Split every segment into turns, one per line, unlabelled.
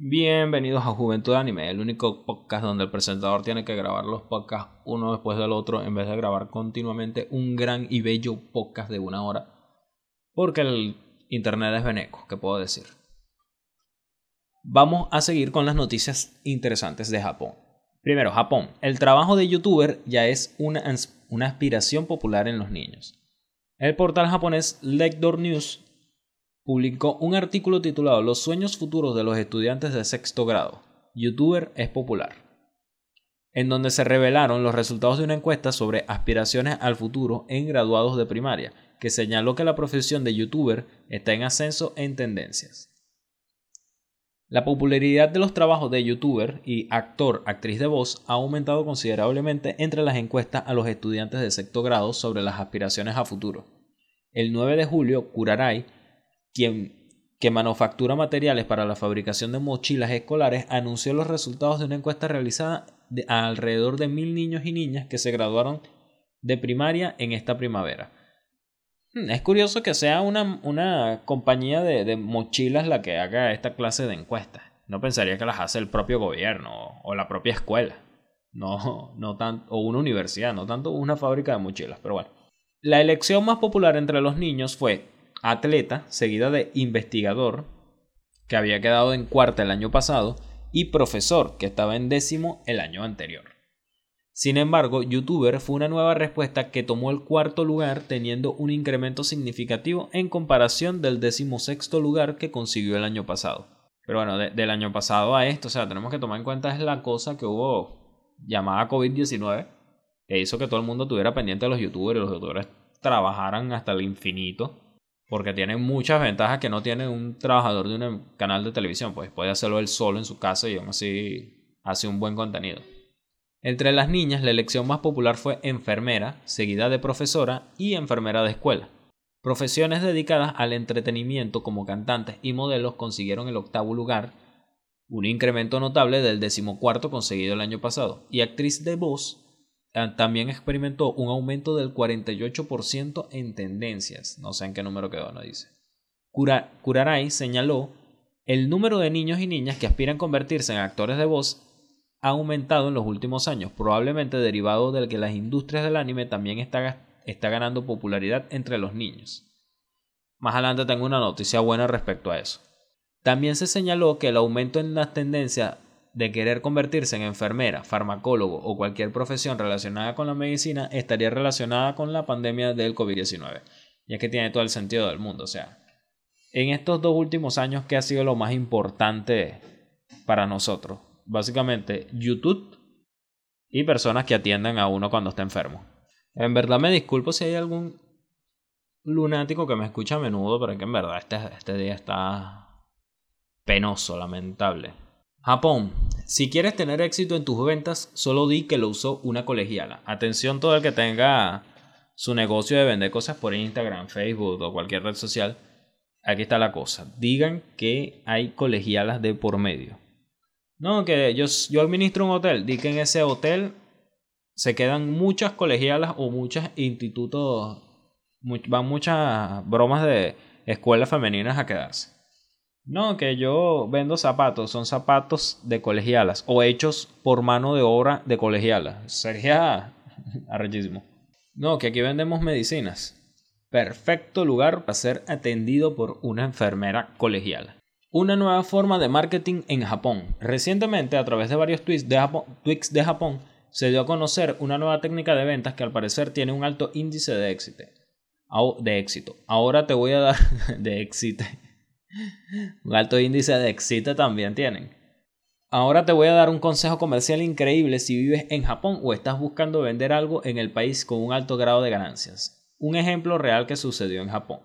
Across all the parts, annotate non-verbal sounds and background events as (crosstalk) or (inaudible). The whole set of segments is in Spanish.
Bienvenidos a Juventud Anime, el único podcast donde el presentador tiene que grabar los podcasts uno después del otro en vez de grabar continuamente un gran y bello podcast de una hora. Porque el internet es veneco, ¿qué puedo decir? Vamos a seguir con las noticias interesantes de Japón. Primero, Japón. El trabajo de youtuber ya es una, una aspiración popular en los niños. El portal japonés Lector News publicó un artículo titulado Los sueños futuros de los estudiantes de sexto grado. Youtuber es popular. En donde se revelaron los resultados de una encuesta sobre aspiraciones al futuro en graduados de primaria, que señaló que la profesión de youtuber está en ascenso en tendencias. La popularidad de los trabajos de youtuber y actor, actriz de voz ha aumentado considerablemente entre las encuestas a los estudiantes de sexto grado sobre las aspiraciones a futuro. El 9 de julio, Kurarai quien que manufactura materiales para la fabricación de mochilas escolares, anunció los resultados de una encuesta realizada a alrededor de mil niños y niñas que se graduaron de primaria en esta primavera. Hmm, es curioso que sea una, una compañía de, de, mochilas la que haga esta clase de encuestas. No pensaría que las hace el propio gobierno o, la propia escuela. No, no tan, o una universidad, no tanto una fábrica de mochilas, pero bueno. La elección más popular entre los niños fue atleta, seguida de investigador, que había quedado en cuarta el año pasado, y profesor, que estaba en décimo el año anterior. Sin embargo, youtuber fue una nueva respuesta que tomó el cuarto lugar teniendo un incremento significativo en comparación del decimosexto lugar que consiguió el año pasado. Pero bueno, del año pasado a esto, o sea, tenemos que tomar en cuenta es la cosa que hubo llamada COVID-19, que hizo que todo el mundo tuviera pendiente de los youtubers y los youtubers trabajaran hasta el infinito porque tiene muchas ventajas que no tiene un trabajador de un canal de televisión, pues puede hacerlo él solo en su casa y aún así hace un buen contenido. Entre las niñas, la elección más popular fue enfermera, seguida de profesora y enfermera de escuela. Profesiones dedicadas al entretenimiento como cantantes y modelos consiguieron el octavo lugar, un incremento notable del decimocuarto conseguido el año pasado, y actriz de voz también experimentó un aumento del 48% en tendencias. No sé en qué número quedó, no dice. Kuraray señaló, el número de niños y niñas que aspiran a convertirse en actores de voz ha aumentado en los últimos años, probablemente derivado del que las industrias del anime también está, está ganando popularidad entre los niños. Más adelante tengo una noticia buena respecto a eso. También se señaló que el aumento en las tendencias de querer convertirse en enfermera, farmacólogo o cualquier profesión relacionada con la medicina estaría relacionada con la pandemia del COVID-19. Y es que tiene todo el sentido del mundo. O sea, en estos dos últimos años, ¿qué ha sido lo más importante para nosotros? Básicamente, YouTube y personas que atiendan a uno cuando está enfermo. En verdad me disculpo si hay algún lunático que me escucha a menudo, pero es que en verdad este, este día está penoso, lamentable. Japón. Si quieres tener éxito en tus ventas, solo di que lo usó una colegiala. Atención todo el que tenga su negocio de vender cosas por Instagram, Facebook o cualquier red social. Aquí está la cosa. Digan que hay colegialas de por medio. No, que yo, yo administro un hotel. Di que en ese hotel se quedan muchas colegialas o muchos institutos. Van muchas bromas de escuelas femeninas a quedarse. No, que yo vendo zapatos, son zapatos de colegialas o hechos por mano de obra de colegialas. Sería (laughs) arrechísimo. No, que aquí vendemos medicinas. Perfecto lugar para ser atendido por una enfermera colegiala. Una nueva forma de marketing en Japón. Recientemente, a través de varios tweets de Japón, tweets de Japón se dio a conocer una nueva técnica de ventas que al parecer tiene un alto índice de éxito. De éxito. Ahora te voy a dar (laughs) de éxito un alto índice de éxito también tienen. Ahora te voy a dar un consejo comercial increíble si vives en Japón o estás buscando vender algo en el país con un alto grado de ganancias. Un ejemplo real que sucedió en Japón.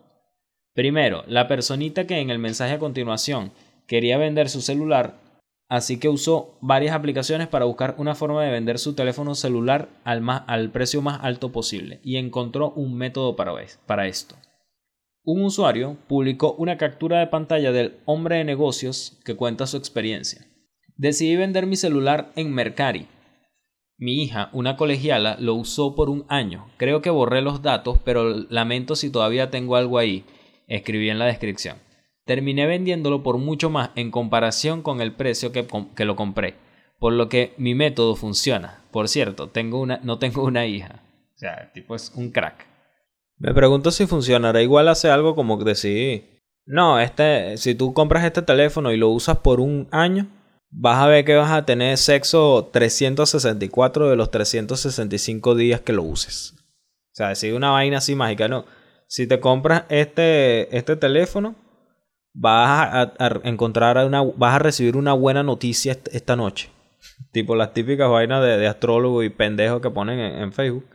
Primero, la personita que en el mensaje a continuación quería vender su celular, así que usó varias aplicaciones para buscar una forma de vender su teléfono celular al, más, al precio más alto posible y encontró un método para, para esto. Un usuario publicó una captura de pantalla del hombre de negocios que cuenta su experiencia. Decidí vender mi celular en Mercari. Mi hija, una colegiala, lo usó por un año. Creo que borré los datos, pero lamento si todavía tengo algo ahí. Escribí en la descripción. Terminé vendiéndolo por mucho más en comparación con el precio que, que lo compré, por lo que mi método funciona. Por cierto, tengo una, no tengo una hija. O sea, el tipo es un crack. Me pregunto si funcionará igual hace algo como decir, no, este, si tú compras este teléfono y lo usas por un año, vas a ver que vas a tener sexo 364 de los 365 días que lo uses. O sea, decir una vaina así mágica, no. Si te compras este, este teléfono, vas a, encontrar una, vas a recibir una buena noticia esta noche. (laughs) Tipo las típicas vainas de, astrólogo y pendejo que ponen en, Facebook.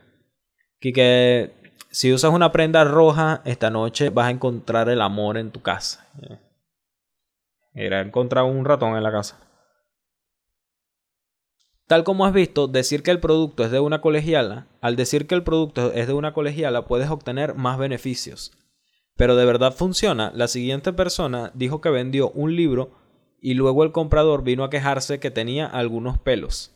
Y que si usas una prenda roja, esta noche vas a encontrar el amor en tu casa. Era encontrar un ratón en la casa. Tal como has visto, decir que el producto es de una colegiala, al decir que el producto es de una colegiala puedes obtener más beneficios. Pero de verdad funciona, la siguiente persona dijo que vendió un libro y luego el comprador vino a quejarse que tenía algunos pelos.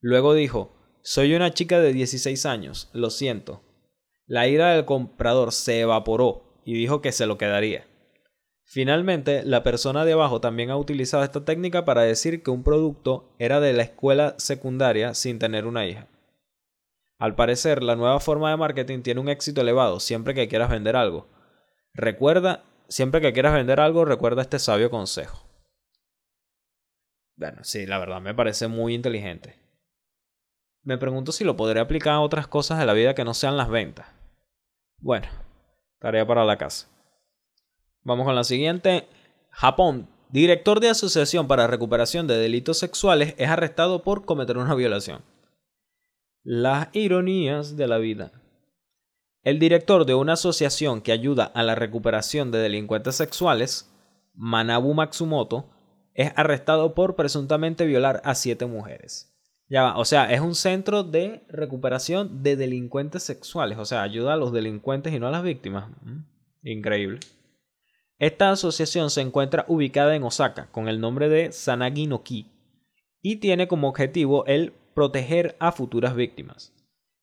Luego dijo, soy una chica de 16 años, lo siento. La ira del comprador se evaporó y dijo que se lo quedaría. Finalmente, la persona de abajo también ha utilizado esta técnica para decir que un producto era de la escuela secundaria sin tener una hija. Al parecer, la nueva forma de marketing tiene un éxito elevado siempre que quieras vender algo. Recuerda, siempre que quieras vender algo, recuerda este sabio consejo. Bueno, sí, la verdad me parece muy inteligente. Me pregunto si lo podré aplicar a otras cosas de la vida que no sean las ventas. Bueno, tarea para la casa. Vamos con la siguiente. Japón. Director de Asociación para Recuperación de Delitos Sexuales es arrestado por cometer una violación. Las ironías de la vida. El director de una asociación que ayuda a la recuperación de delincuentes sexuales, Manabu Matsumoto, es arrestado por presuntamente violar a siete mujeres. Ya va, o sea, es un centro de recuperación de delincuentes sexuales, o sea, ayuda a los delincuentes y no a las víctimas. Mm, increíble. Esta asociación se encuentra ubicada en Osaka con el nombre de Sanagi no Ki y tiene como objetivo el proteger a futuras víctimas.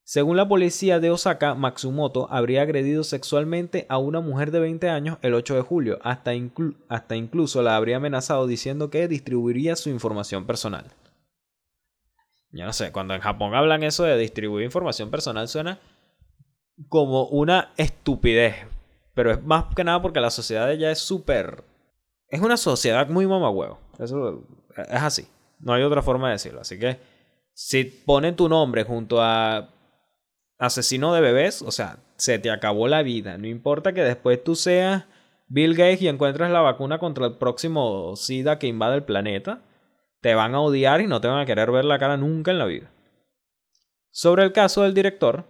Según la policía de Osaka, Matsumoto habría agredido sexualmente a una mujer de 20 años el 8 de julio, hasta, hasta incluso la habría amenazado diciendo que distribuiría su información personal. Yo no sé, cuando en Japón hablan eso de distribuir información personal suena como una estupidez, pero es más que nada porque la sociedad ella es súper... Es una sociedad muy mamahuevo. Eso es así. No hay otra forma de decirlo. Así que si ponen tu nombre junto a asesino de bebés, o sea, se te acabó la vida. No importa que después tú seas Bill Gates y encuentres la vacuna contra el próximo SIDA que invade el planeta, te van a odiar y no te van a querer ver la cara nunca en la vida. Sobre el caso del director,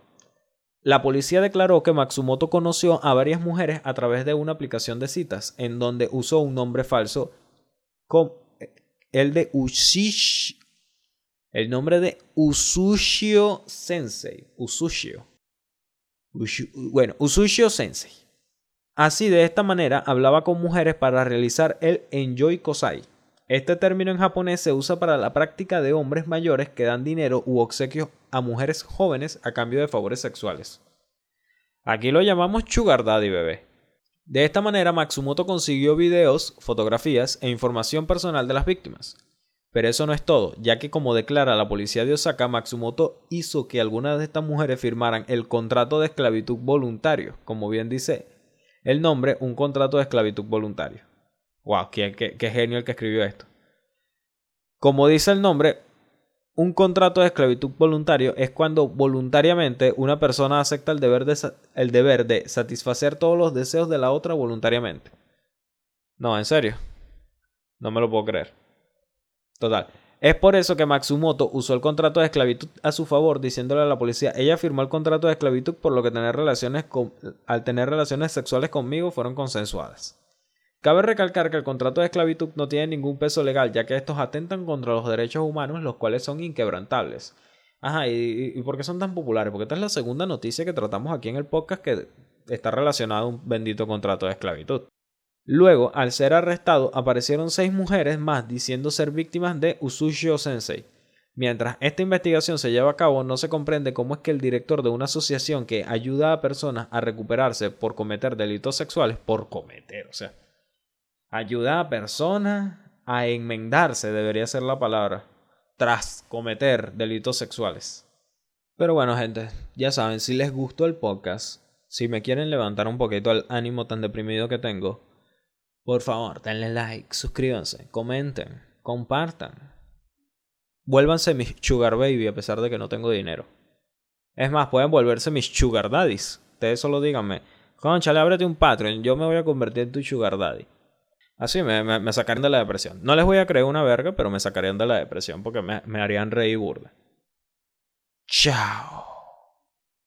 la policía declaró que Matsumoto conoció a varias mujeres a través de una aplicación de citas, en donde usó un nombre falso, el de Ushish, el nombre de Usushio Sensei, Usushio. bueno, Usushio Sensei. Así de esta manera hablaba con mujeres para realizar el Enjoy Kosai. Este término en japonés se usa para la práctica de hombres mayores que dan dinero u obsequios a mujeres jóvenes a cambio de favores sexuales. Aquí lo llamamos Sugar Daddy bebé. De esta manera Matsumoto consiguió videos, fotografías e información personal de las víctimas. Pero eso no es todo, ya que como declara la policía de Osaka, Matsumoto hizo que algunas de estas mujeres firmaran el contrato de esclavitud voluntario, como bien dice el nombre, un contrato de esclavitud voluntario. ¡Wow! qué, genio el que escribió esto! Como dice el nombre, un contrato de esclavitud voluntario es cuando voluntariamente una persona acepta el deber, de, el deber de satisfacer todos los deseos de la otra voluntariamente. No, en serio. No me lo puedo creer. Total. Es por eso que Matsumoto usó el contrato de esclavitud a su favor, diciéndole a la policía, ella firmó el contrato de esclavitud por lo que tener relaciones con, al tener relaciones sexuales conmigo fueron consensuadas. Cabe recalcar que el contrato de esclavitud no tiene ningún peso legal, ya que estos atentan contra los derechos humanos, los cuales son inquebrantables. Ajá, ¿y, por qué son tan populares? Porque esta es la segunda noticia que tratamos aquí en el podcast que está relacionada a un bendito contrato de esclavitud. Luego, al ser arrestado, aparecieron seis mujeres más diciendo ser víctimas de Usushio Sensei. Mientras esta investigación se lleva a cabo, no se comprende cómo es que el director de una asociación que ayuda a personas a recuperarse por cometer delitos sexuales, por cometer, o sea, Ayuda a personas a enmendarse, debería ser la palabra, tras cometer delitos sexuales. Pero bueno, gente, ya saben, si les gustó el podcast, si me quieren levantar un poquito el ánimo tan deprimido que tengo, por favor, denle like, suscríbanse, comenten, compartan. Vuélvanse mis sugar baby a pesar de que no tengo dinero. Es más, pueden volverse mis sugar daddies. Ustedes solo díganme, conchale, ábrete un Patreon, yo me voy a convertir en tu sugar daddy. Así me, me, sacarían de la depresión. No les voy a creer una verga, pero me sacarían de la depresión porque me, me harían reír burda. Chao.